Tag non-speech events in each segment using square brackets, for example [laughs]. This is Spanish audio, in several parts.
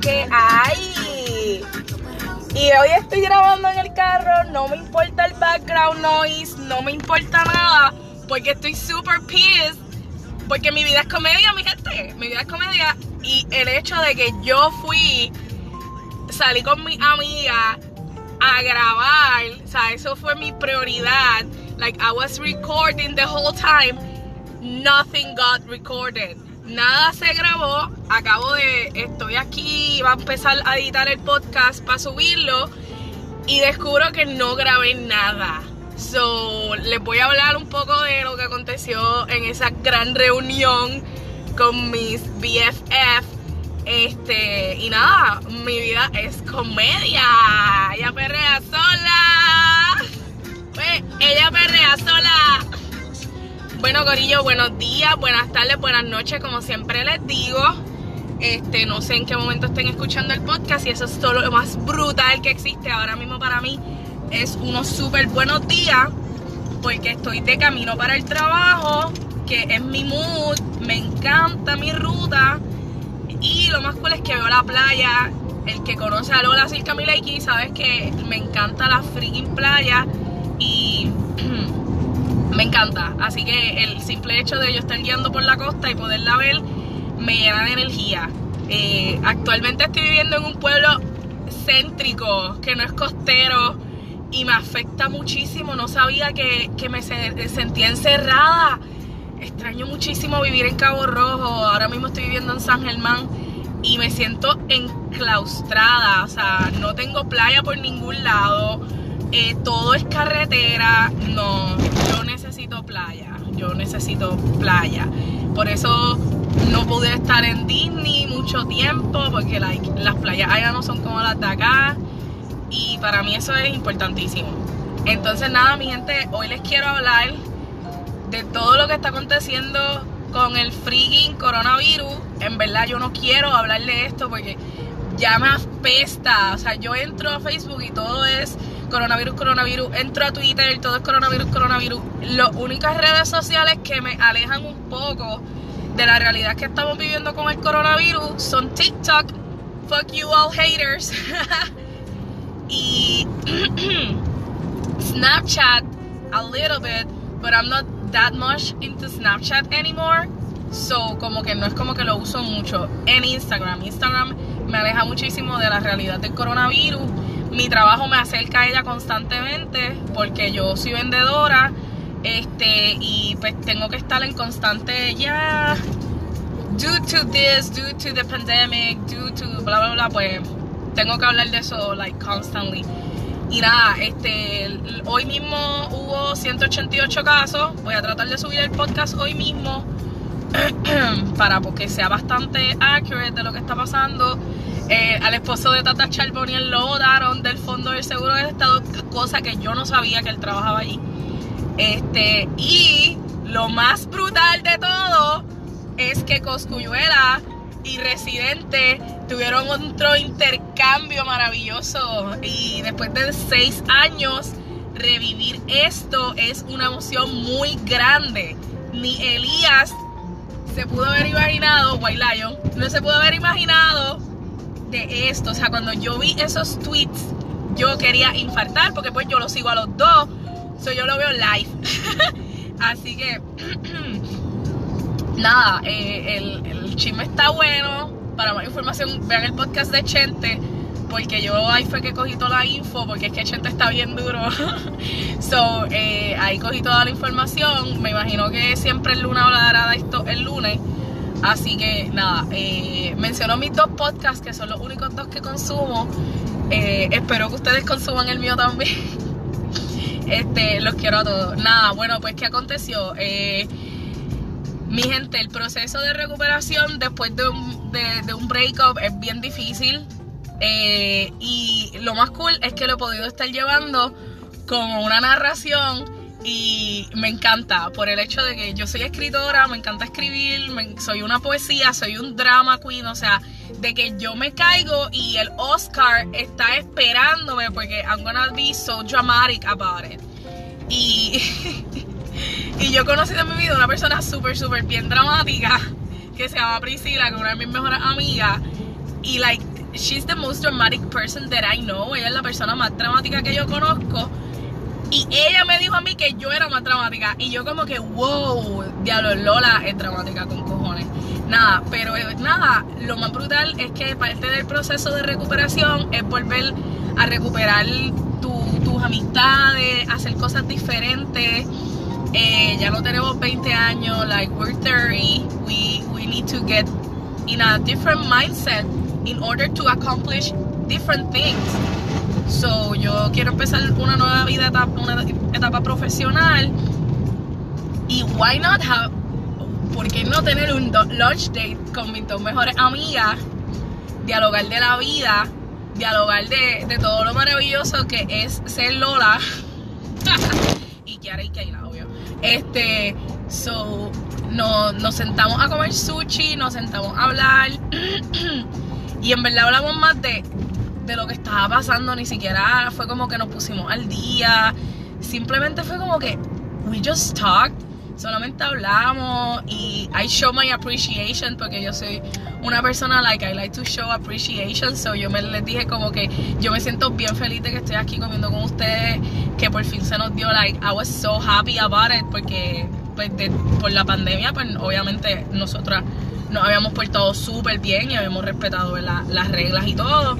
que hay. Y hoy estoy grabando en el carro, no me importa el background noise, no me importa nada, porque estoy super pissed. Porque mi vida es comedia, mi gente. Mi vida es comedia. Y el hecho de que yo fui, salí con mi amiga a grabar, o sea, eso fue mi prioridad. Like, I was recording the whole time. Nothing got recorded nada se grabó. Acabo de. Estoy aquí, va a empezar a editar el podcast para subirlo. Y descubro que no grabé nada. So, les voy a hablar un poco de lo que aconteció en esa gran reunión con mis BFF. Este, y nada, mi vida es comedia. Ella perrea sola. Pues, ella perrea sola. Bueno, Corillo, buenos días, buenas tardes, buenas noches, como siempre les digo. Este, no sé en qué momento estén escuchando el podcast y eso es todo lo más brutal que existe ahora mismo para mí. Es unos súper buenos días porque estoy de camino para el trabajo, que es mi mood, me encanta mi ruta y lo más cool es que veo la playa. El que conoce a Lola Silca Mileki sabes que me encanta la freaking playa y me encanta. Así que el simple hecho de yo estar guiando por la costa y poderla ver me llena de energía. Eh, actualmente estoy viviendo en un pueblo céntrico, que no es costero, y me afecta muchísimo. No sabía que, me sentía encerrada. Extraño muchísimo vivir en Cabo Rojo. Ahora mismo estoy viviendo en San Germán y me siento enclaustrada. O sea, no tengo playa por ningún lado. Eh, todo es carretera. No, yo necesito playa. Yo necesito playa. Por eso no pude estar en Disney mucho tiempo porque las playas allá no son como las de acá. Y para mí eso es importantísimo. Entonces nada, mi gente, hoy les quiero hablar de todo lo que está aconteciendo con el freaking coronavirus. En verdad yo no quiero hablar de esto porque ya me apesta. O sea, yo entro a Facebook y todo es coronavirus, coronavirus. Entro a Twitter, todo es coronavirus, coronavirus. Las únicas redes sociales que me alejan un poco de la realidad que estamos viviendo con el coronavirus son TikTok, fuck you all haters, [laughs] y [clears throat] Snapchat a little bit, but I'm not that much into Snapchat anymore. So, como que no es como que lo uso mucho en Instagram. Instagram me aleja muchísimo de la realidad del coronavirus mi trabajo me acerca a ella constantemente porque yo soy vendedora este y pues tengo que estar en constante ya due to this, due to the pandemic, due to bla bla bla, pues tengo que hablar de eso like constantly. Y nada, este hoy mismo hubo 188 casos. Voy a tratar de subir el podcast hoy mismo [clears throat] para que sea bastante accurate de lo que está pasando. Eh, al esposo de Tata Charboniel lo votaron del Fondo del Seguro del Estado, cosa que yo no sabía que él trabajaba allí. Este, y lo más brutal de todo es que Coscuyuela y Residente tuvieron otro intercambio maravilloso. Y después de seis años, revivir esto es una emoción muy grande. Ni Elías se pudo haber imaginado, White Lion, no se pudo haber imaginado esto. O sea, cuando yo vi esos tweets, yo quería infartar porque pues yo lo sigo a los dos. So yo lo veo live. [laughs] Así que, [clears throat] nada, eh, el, el chisme está bueno. Para más información, vean el podcast de Chente. Porque yo ahí fue que cogí toda la info, porque es que Chente está bien duro. [laughs] so, eh, ahí cogí toda la información. Me imagino que siempre el lunes hablará de esto el lunes. Así que nada, eh, menciono mis dos podcasts, que son los únicos dos que consumo. Eh, espero que ustedes consuman el mío también. [laughs] este, los quiero a todos. Nada, bueno, pues ¿qué aconteció? Eh, mi gente, el proceso de recuperación después de un, de, un breakup es bien difícil. y lo más cool es que lo he podido estar llevando con una narración y me encanta por el hecho de que yo soy escritora, me encanta escribir, soy una poesía, soy un drama queen, o sea, de que yo me caigo y el Oscar está esperándome porque I'm gonna be so dramatic about it. Y, [laughs] y yo he conocido en mi vida una persona súper, súper bien dramática. que se llama Priscila, que es una de mis mejores amigas. Y, like, she's the most dramatic person that I know. Ella es la persona más dramática que yo conozco. Dijo a mí que yo era más dramática. Y yo como que, wow, diablo, Lola es dramática con cojones. Nada, pero nada, lo más brutal es que parte del proceso de recuperación es volver a recuperar tus amistades, hacer cosas diferentes. Eh, ya no tenemos 20 años, like we're 30. We, we need to get in a different mindset in order to accomplish different things. So, yo quiero empezar una nueva vida, una etapa profesional. Y why not have, ¿por qué no tener un lunch date con mis dos mejores amigas? Dialogar de la vida, dialogar de, de todo lo maravilloso que es ser Lola. [laughs] y Kiara y Keila, obvio. Este, so, no, nos sentamos a comer sushi, nos sentamos a hablar. [clears throat] y en verdad hablamos más de de lo que estaba pasando, ni siquiera fue como que nos pusimos al día, simplemente fue como que we just talked, solamente hablamos y I show my appreciation porque yo soy una persona like I like to show appreciation, so yo me les dije como que yo me siento bien feliz de que estoy aquí comiendo con ustedes, que por fin se nos dio like I was so happy about it porque pues por la pandemia pues obviamente nosotras nos habíamos portado súper bien y habíamos respetado las reglas y todo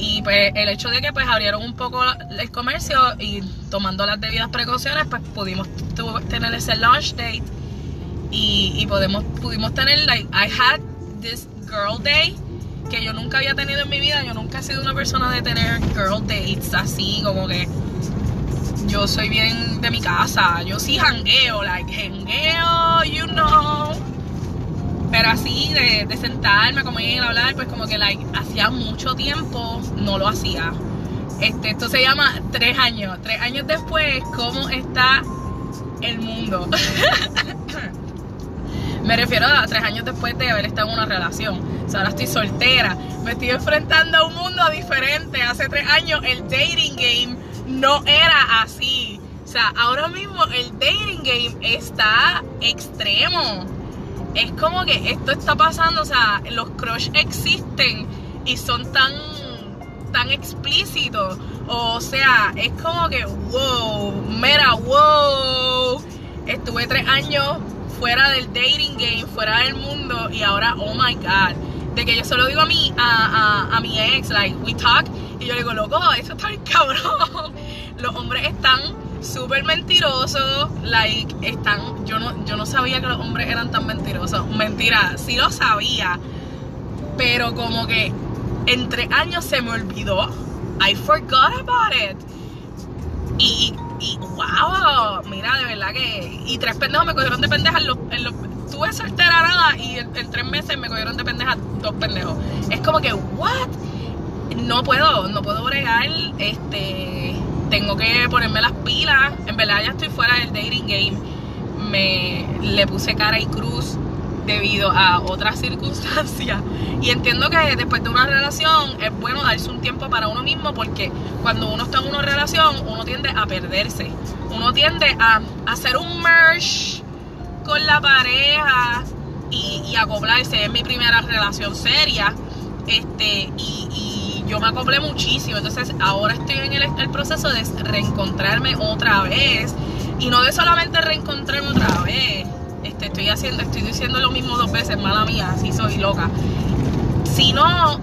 y pues el hecho de que pues abrieron un poco el comercio y tomando las debidas precauciones, pues pudimos tener ese launch date y, podemos, pudimos tener, like, I had this girl day que yo nunca había tenido en mi vida. Yo nunca he sido una persona de tener girl dates así, como que yo soy bien de mi casa. Yo sí jangueo, like, jangueo, you know. Pero así de, de sentarme, ir a hablar, pues como que like, hacía mucho tiempo no lo hacía. Este, esto se llama tres años. Tres años después, ¿cómo está el mundo? [laughs] Me refiero a tres años después de haber estado en una relación. O sea, ahora estoy soltera. Me estoy enfrentando a un mundo diferente. Hace tres años el dating game no era así. O sea, ahora mismo el dating game está extremo es como que esto está pasando, o sea, los crush existen y son tan, tan explícitos. O sea, es como que, wow, mira, wow. Estuve tres años fuera del dating game, fuera del mundo y ahora, oh my god. De que yo solo digo a mi, a, a, a mi ex, like, we talk, y yo le digo, loco, eso está bien cabrón. [laughs] Los hombres están súper mentirosos, like, están, yo no, yo no sabía que los hombres eran tan mentirosos, mentira, sí lo sabía, pero como que entre años se me olvidó, I forgot about it, y, y, wow, mira, de verdad que, y tres pendejos me cogieron de pendejas, los, en los, tuve soltera nada, y en, tres meses me cogieron de pendejas dos pendejos, es como que, what, no puedo, no puedo bregar, este tengo que ponerme las pilas. En verdad ya estoy fuera del dating game. Me le puse cara y cruz debido a otras circunstancias. Y entiendo que después de una relación es bueno darse un tiempo para uno mismo porque cuando uno está en una relación uno tiende a perderse. Uno tiende a hacer un merge con la pareja y, y acoplarse. Es mi primera relación seria. Este, y yo me acoplé muchísimo. Entonces ahora estoy en el, proceso de reencontrarme otra vez. Y no de solamente reencontrarme otra vez. Este, estoy haciendo, estoy diciendo lo mismo dos veces, mala mía, así soy loca. Sino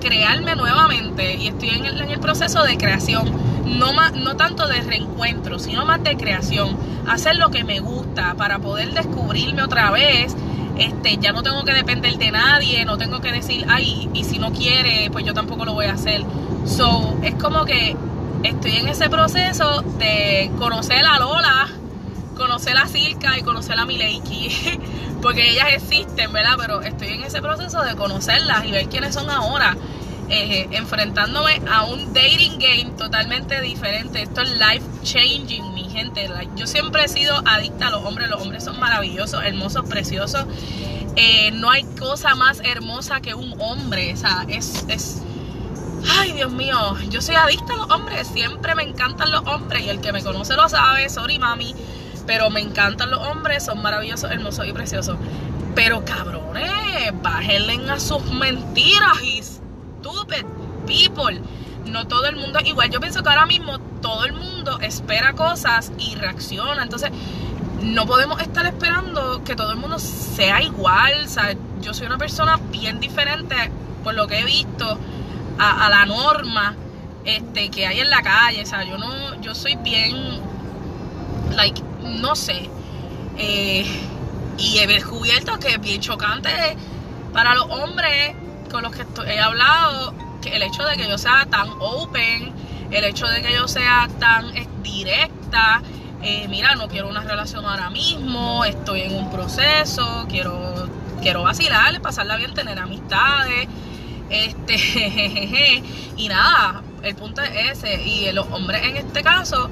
crearme nuevamente. Y estoy en el, en el proceso de creación. No, más, no tanto de reencuentro, sino más de creación. Hacer lo que me gusta para poder descubrirme otra vez este, ya no tengo que depender de nadie, no tengo que decir, ay, y si no quiere, pues yo tampoco lo voy a hacer. So, es como que estoy en ese proceso de conocer a Lola, conocer a Silka y conocer a Mileiki, [laughs] porque ellas existen, ¿verdad? Pero estoy en ese proceso de conocerlas y ver quiénes son ahora. Eh, enfrentándome a un dating game totalmente diferente. Esto es life changing, yo siempre he sido adicta a los hombres. Los hombres son maravillosos, hermosos, preciosos. Eh, no hay cosa más hermosa que un hombre. O sea, es, es. Ay, Dios mío. Yo soy adicta a los hombres. Siempre me encantan los hombres. Y el que me conoce lo sabe. Sorry, mami. Pero me encantan los hombres, son maravillosos, hermosos y preciosos. Pero cabrones, bájenle a sus mentiras stupid people. No todo el mundo igual. Yo pienso que ahora mismo todo el mundo espera cosas y reacciona. Entonces, no podemos estar esperando que todo el mundo sea igual. O sea, yo soy una persona bien diferente por lo que he visto a, la norma este, que hay en la calle. O sea, yo no, yo soy bien, like, no sé. Eh, y he descubierto que es bien chocante para los hombres con los que he hablado, el hecho de que yo sea tan open, el hecho de que yo sea tan directa, eh, mira, no quiero una relación ahora mismo, estoy en un proceso, quiero, quiero vacilar, pasarla bien, tener amistades, este, [laughs] y nada, el punto es ese, y los hombres en este caso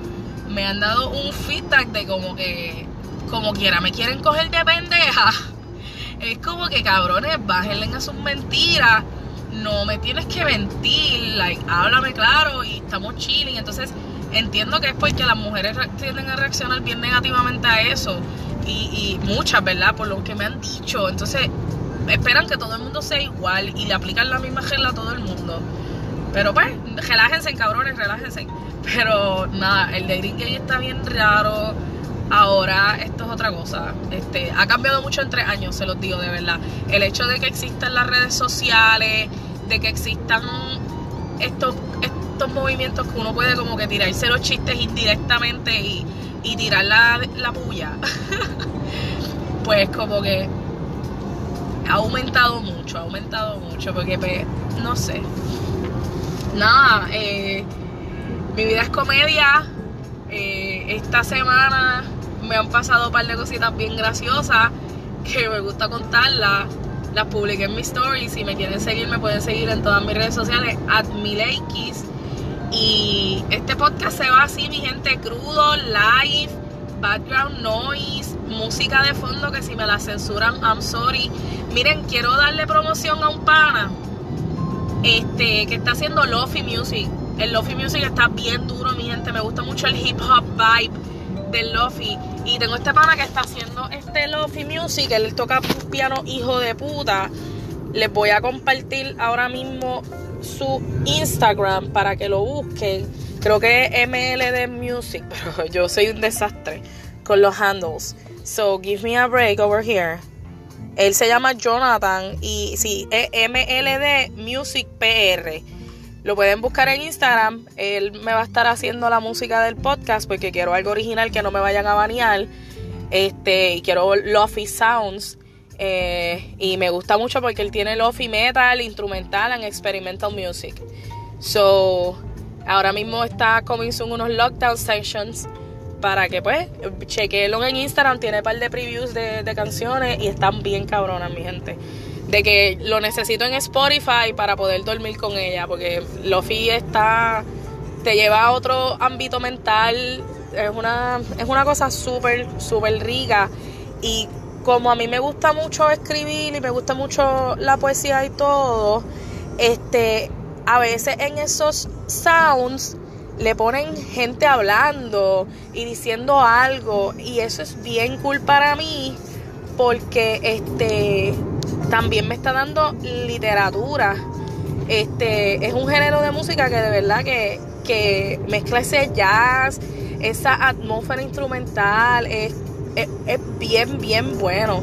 me han dado un feedback de como que, como quiera, me quieren coger de pendeja, [laughs] es como que cabrones, bájenle a sus mentiras, no me tienes que mentir, like, háblame claro y estamos chilling, entonces entiendo que es porque las mujeres tienden a reaccionar bien negativamente a eso. Y, muchas, ¿verdad? Por lo que me han dicho. Entonces, esperan que todo el mundo sea igual y le aplican la misma regla a todo el mundo. Pero pues, relájense, cabrones, relájense. Pero nada, el dating gay está bien raro. Ahora esto es otra cosa. Este, ha cambiado mucho en tres años, se los digo de verdad. El hecho de que existan las redes sociales, de que existan estos, estos movimientos que uno puede como que tirarse los chistes indirectamente y, tirar la, la puya, [laughs] pues como que ha aumentado mucho, ha aumentado mucho, porque pues, no sé. Nada, eh, mi vida es comedia. Eh, esta semana me han pasado un par de cositas bien graciosas que me gusta contarlas. Las publiqué en mis stories. Si me quieren seguir, me pueden seguir en todas mis redes sociales, at y este podcast se va así, mi gente, crudo, live, background noise, música de fondo que si me la censuran, I'm sorry. Miren, quiero darle promoción a un pana este, que está haciendo Lofi Music. El Lofi Music está bien duro, mi gente. Me gusta mucho el hip hop vibe del Lofi. Y tengo este pana que está haciendo este Lofi Music. Él toca piano hijo de puta. Les voy a compartir ahora mismo su Instagram para que lo busquen. Creo que es MLD Music, [laughs] pero yo soy un desastre con los handles. So give me a break over here. Él se llama Jonathan y sí, es MLD Music PR. Lo pueden buscar en Instagram. Él me va a estar haciendo la música del podcast porque quiero algo original que no me vayan a banear. Este, y quiero Lofi Sounds. Eh, y me gusta mucho porque él tiene lofi metal, instrumental and experimental music. So, ahora mismo está coming soon unos lockdown sessions para que pues chequenlo en Instagram. Tiene un par de previews de, canciones y están bien cabronas, mi gente. De que lo necesito en Spotify para poder dormir con ella. Porque Lofi está. te lleva a otro ámbito mental. Es una, es una cosa súper, súper rica. Y como a mí me gusta mucho escribir y me gusta mucho la poesía y todo, este, a veces en esos sounds le ponen gente hablando y diciendo algo y eso es bien cool para mí porque este también me está dando literatura. Este es un género de música que de verdad que, que mezcla ese jazz, esa atmósfera instrumental, es es, bien, bien bueno.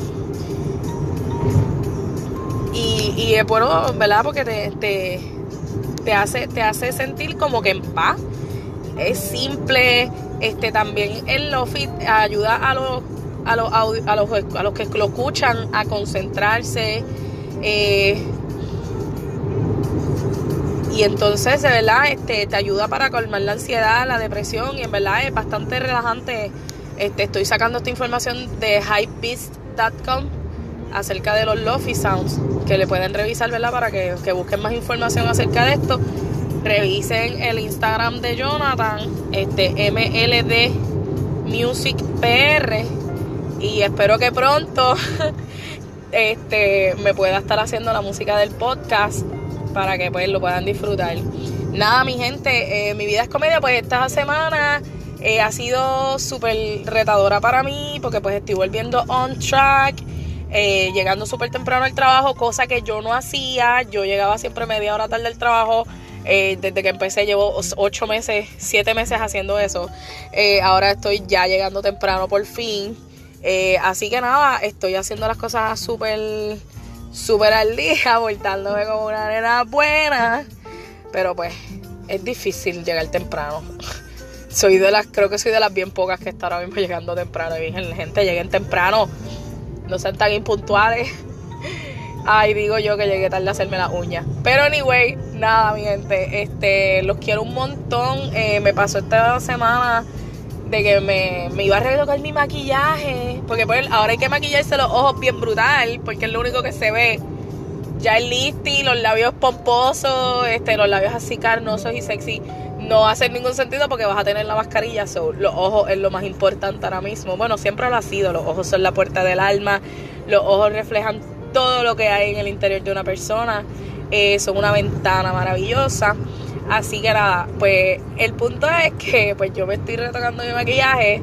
Y, y, es bueno, ¿verdad? Porque te, te, hace, te hace sentir como que en paz. Es simple. Este también el Lofi ayuda a los, a los, a los, a los que lo escuchan a concentrarse. Eh, y entonces, de verdad, este, te ayuda para calmar la ansiedad, la depresión. Y en verdad es bastante relajante este, estoy sacando esta información de hypebeast.com acerca de los Lofi Sounds, que le pueden revisar, ¿verdad? Para que, busquen más información acerca de esto. Revisen el Instagram de Jonathan, este MLD Music PR. Y espero que pronto [laughs] este, me pueda estar haciendo la música del podcast para que pues lo puedan disfrutar. Nada, mi gente, eh, mi vida es comedia, pues esta semana Eh, ha sido súper retadora para mí porque pues estoy volviendo on track, eh, llegando súper temprano al trabajo, cosa que yo no hacía. Yo llegaba siempre media hora tarde al trabajo. Desde que empecé llevo ocho meses, siete meses haciendo eso. ahora estoy ya llegando temprano por fin. Así que nada, estoy haciendo las cosas súper, súper al día, [laughs] voltándome como una nena buena. Pero pues es difícil llegar temprano [laughs] soy de las, creo que soy de las bien pocas que está ahora mismo llegando temprano. Y gente, lleguen temprano. No sean tan impuntuales. [laughs] Ay, digo yo que llegué tarde a hacerme las uñas. Pero anyway, nada, mi gente. Este, los quiero un montón. Eh, me pasó esta semana de que me, iba a retocar mi maquillaje. Porque pues, ahora hay que maquillarse los ojos bien brutal. Porque es lo único que se ve. Ya el lifting, los labios pomposos, este, los labios así carnosos y sexy no hace ningún sentido porque vas a tener la mascarilla. los ojos es lo más importante ahora mismo. Bueno, siempre lo ha sido. Los ojos son la puerta del alma. Los ojos reflejan todo lo que hay en el interior de una persona. Eh, son una ventana maravillosa. Así que nada, pues el punto es que pues yo me estoy retocando mi maquillaje.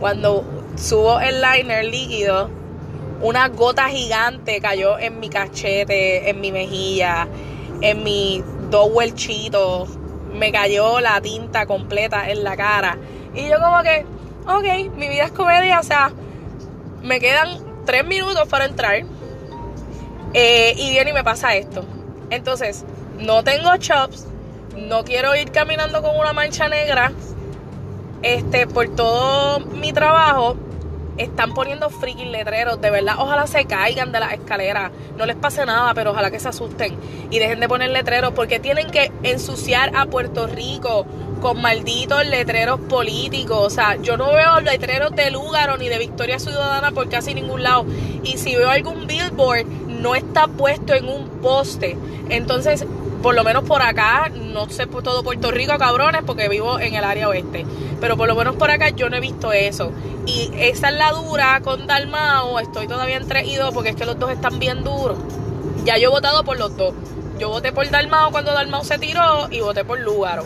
Cuando subo el liner líquido, una gota gigante cayó en mi cachete, en mi mejilla, en mi dos huelchitos me cayó la tinta completa en la cara. Y yo como que, ok, mi vida es comedia, o sea, me quedan tres minutos para entrar. Eh, y viene y me pasa esto. Entonces, no tengo chops, no quiero ir caminando con una mancha negra. Este, por todo mi trabajo, están poniendo freaking letreros. De verdad, ojalá se caigan de las escaleras. No les pase nada, pero ojalá que se asusten. Y dejen de poner letreros porque tienen que ensuciar a Puerto Rico con malditos letreros políticos. O sea, yo no veo letreros de Lúgaro ni de Victoria Ciudadana por casi ningún lado. Y si veo algún billboard, no está puesto en un poste. Entonces, por lo menos por acá, no sé por todo Puerto Rico, cabrones, porque vivo en el área oeste. Pero por lo menos por acá yo no he visto eso. Y esa es la dura con Dalmao. Estoy todavía entre y porque es que los dos están bien duros. Ya yo he votado por los dos. Yo voté por Dalmao cuando Dalmao se tiró y voté por Lugaro.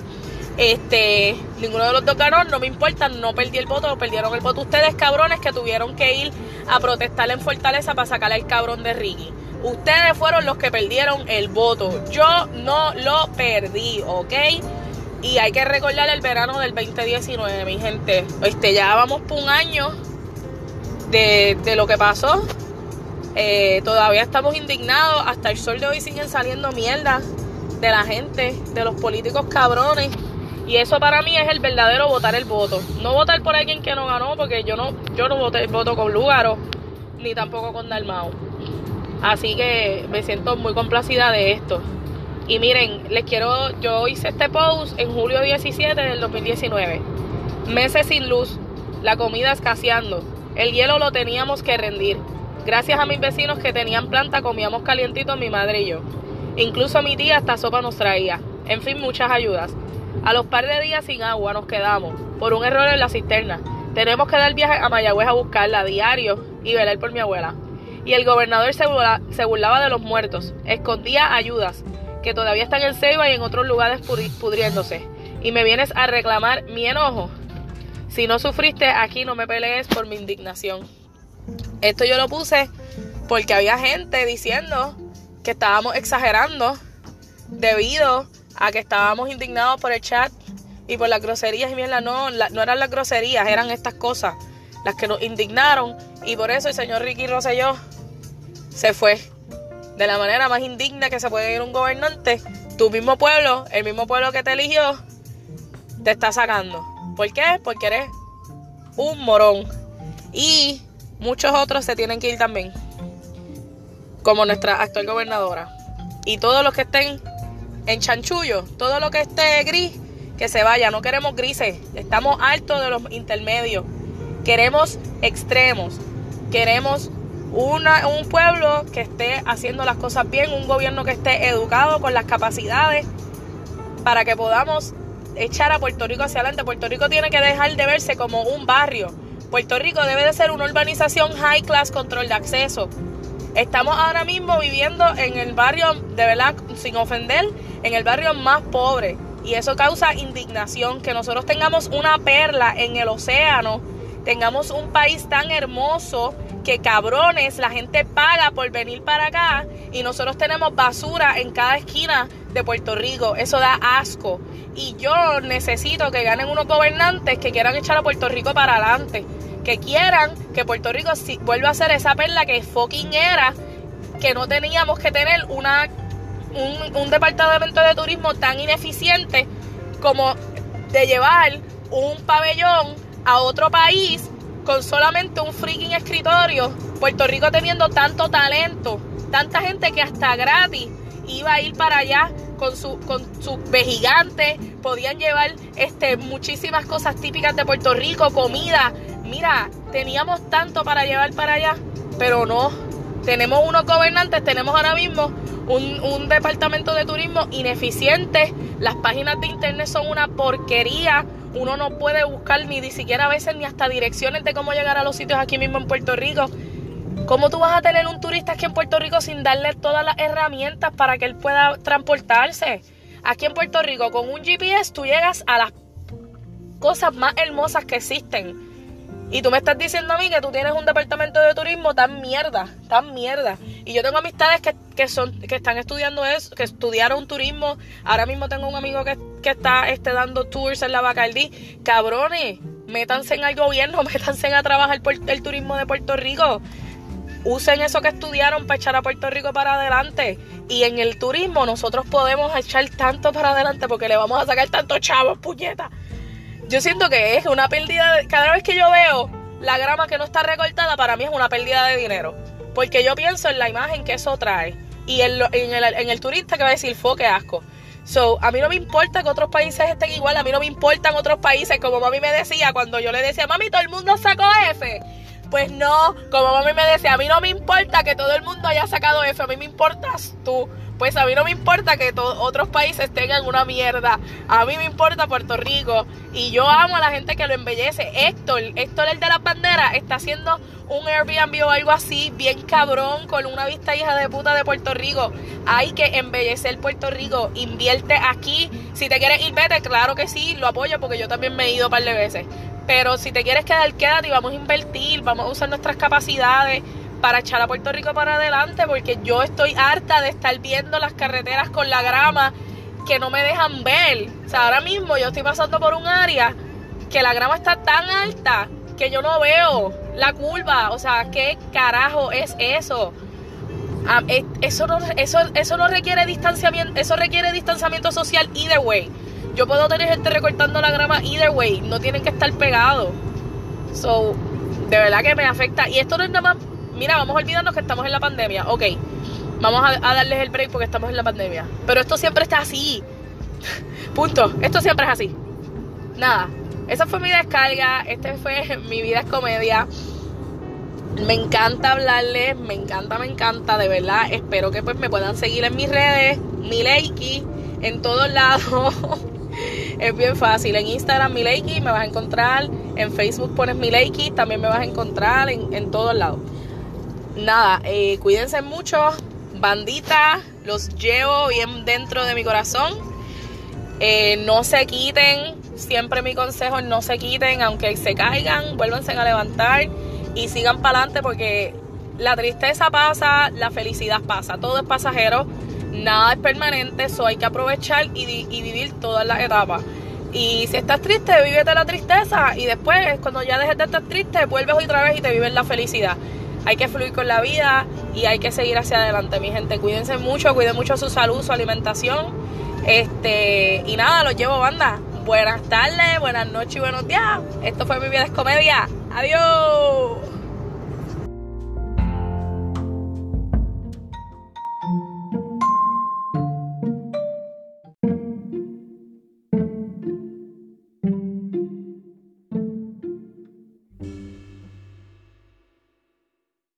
Este, ninguno de los dos ganó, no me importa, no perdí el voto, perdieron el voto ustedes, cabrones, que tuvieron que ir a protestar en Fortaleza para sacar al cabrón de Ricky. Ustedes fueron los que perdieron el voto. Yo no lo perdí, ¿ok? Y hay que recordar el verano del 2019, mi gente. Este, ya vamos por un año de, lo que pasó. Eh, todavía estamos indignados. Hasta el sol de hoy siguen saliendo mierda de la gente, de los políticos cabrones. Y eso para mí es el verdadero votar el voto. No votar por alguien que no ganó, porque yo no, yo no voté el voto con Lugaro, ni tampoco con Dalmao. Así que me siento muy complacida de esto. Y miren, les quiero, yo hice este post en julio 17 del 2019. Meses sin luz, la comida escaseando, el hielo lo teníamos que rendir. Gracias a mis vecinos que tenían planta comíamos calientito mi madre y yo. Incluso mi tía esta sopa nos traía. En fin, muchas ayudas. A los par de días sin agua nos quedamos, por un error en la cisterna. Tenemos que dar viaje a Mayagüez a buscarla a diario y velar por mi abuela y el gobernador se, burlaba de los muertos, escondía ayudas que todavía están en Ceiba y en otros lugares pudriéndose. Y me vienes a reclamar mi enojo. Si no sufriste aquí, no me pelees por mi indignación. Esto yo lo puse porque había gente diciendo que estábamos exagerando debido a que estábamos indignados por el chat y por las groserías y mierda. No, no eran las groserías, eran estas cosas las que nos indignaron. Y por eso el señor Ricky Rosselló se fue. De la manera más indigna que se puede ir un gobernante, tu mismo pueblo, el mismo pueblo que te eligió, te está sacando. ¿Por qué? Porque eres un morón. Y muchos otros se tienen que ir también. Como nuestra actual gobernadora. Y todos los que estén en chanchullo, todo lo que esté gris, que se vaya. No queremos grises. Estamos altos de los intermedios. Queremos extremos. Queremos un pueblo que esté haciendo las cosas bien, un gobierno que esté educado con las capacidades para que podamos echar a Puerto Rico hacia adelante. Puerto Rico tiene que dejar de verse como un barrio. Puerto Rico debe de ser una urbanización high class control de acceso. Estamos ahora mismo viviendo en el barrio, de verdad, sin ofender, en el barrio más pobre. Y eso causa indignación, que nosotros tengamos una perla en el océano, tengamos un país tan hermoso que cabrones, la gente paga por venir para acá y nosotros tenemos basura en cada esquina de Puerto Rico. Eso da asco. Y yo necesito que ganen unos gobernantes que quieran echar a Puerto Rico para adelante. Que quieran que Puerto Rico vuelva a ser esa perla que fucking era, que no teníamos que tener una, un, un departamento de turismo tan ineficiente como de llevar un pabellón a otro país con solamente un freaking escritorio. Puerto Rico teniendo tanto talento, tanta gente que hasta gratis iba a ir para allá con su con su gigante, podían llevar este muchísimas cosas típicas de Puerto Rico, comida. Mira, teníamos tanto para llevar para allá, pero no. Tenemos unos gobernantes, tenemos ahora mismo un, un departamento de turismo ineficiente, las páginas de internet son una porquería, uno no puede buscar ni, ni siquiera a veces ni hasta direcciones de cómo llegar a los sitios aquí mismo en Puerto Rico. ¿Cómo tú vas a tener un turista aquí en Puerto Rico sin darle todas las herramientas para que él pueda transportarse? Aquí en Puerto Rico, con un GPS, tú llegas a las cosas más hermosas que existen. Y tú me estás diciendo a mí que tú tienes un departamento de turismo tan mierda, tan mierda. Y yo tengo amistades que, que son, que están estudiando eso, que estudiaron turismo. Ahora mismo tengo un amigo que, que está este, dando tours en la Bacardí. Cabrones, métanse en el gobierno, [laughs] métanse a trabajar por el turismo de Puerto Rico usen eso que estudiaron para echar a Puerto Rico para adelante. Y en el turismo nosotros podemos echar tanto para adelante porque le vamos a sacar tantos chavos, puñeta. Yo siento que es una pérdida. De, cada vez que yo veo la grama que no está recortada, para mí es una pérdida de dinero. Porque yo pienso en la imagen que eso trae. Y en, el, en el turista que va a decir, fo, qué asco. So, a mí no me importa que otros países estén igual, a mí no me importan otros países, como mami me decía cuando yo le decía, mami, todo el mundo sacó F. Pues no, como mami me decía, a mí no me importa que todo el mundo haya sacado F, a mí me importas tú. Pues a mí no me importa que otros países tengan una mierda. A mí me importa Puerto Rico. Y yo amo a la gente que lo embellece. Héctor, Héctor el de las banderas, está haciendo un Airbnb o algo así, bien cabrón, con una vista hija de puta de Puerto Rico. Hay que embellecer Puerto Rico. Invierte aquí. Si te quieres ir, vete, claro que sí, lo apoyo porque yo también me he ido un par de veces. Pero si te quieres quedar, quédate y vamos a invertir, vamos a usar nuestras capacidades para echar a Puerto Rico para adelante, porque yo estoy harta de estar viendo las carreteras con la grama que no me dejan ver. O sea, ahora mismo yo estoy pasando por un área que la grama está tan alta que yo no veo la curva. O sea, ¿qué carajo es eso? Ah, eso, no, eso, eso no requiere distanciamiento, eso requiere distanciamiento social either way. Yo puedo tener gente recortando la grama either way, no tienen que estar pegados. So, de verdad que me afecta. Y esto no es nada más. Mira, vamos a olvidarnos que estamos en la pandemia. Ok, vamos a, darles el break porque estamos en la pandemia. Pero esto siempre está así. [laughs] Punto. Esto siempre es así. Nada. Esa fue mi descarga. Este fue [laughs] mi vida es comedia. Me encanta hablarles, me encanta, me encanta, de verdad. Espero que pues me puedan seguir en mis redes, mi likey, en todos lados. [laughs] es bien fácil. En Instagram Mileiki me vas a encontrar. En Facebook pones Mileiki, también me vas a encontrar en, en todos lados. Nada, eh, cuídense mucho. Bandita, los llevo bien dentro de mi corazón. Eh, no se quiten. Siempre mi consejo no se quiten. Aunque se caigan, vuélvanse a levantar y sigan para adelante porque la tristeza pasa, la felicidad pasa. Todo es pasajero nada es permanente, eso hay que aprovechar y, vivir todas las etapas. Y si estás triste, vívete la tristeza y después, cuando ya dejes de estar triste, vuelves otra vez y te vives la felicidad. Hay que fluir con la vida y hay que seguir hacia adelante, mi gente. Cuídense mucho, cuiden mucho su salud, su alimentación. Este, y nada, los llevo banda. Buenas tardes, buenas noches y buenos días. Esto fue mi vida de comedia. Adiós.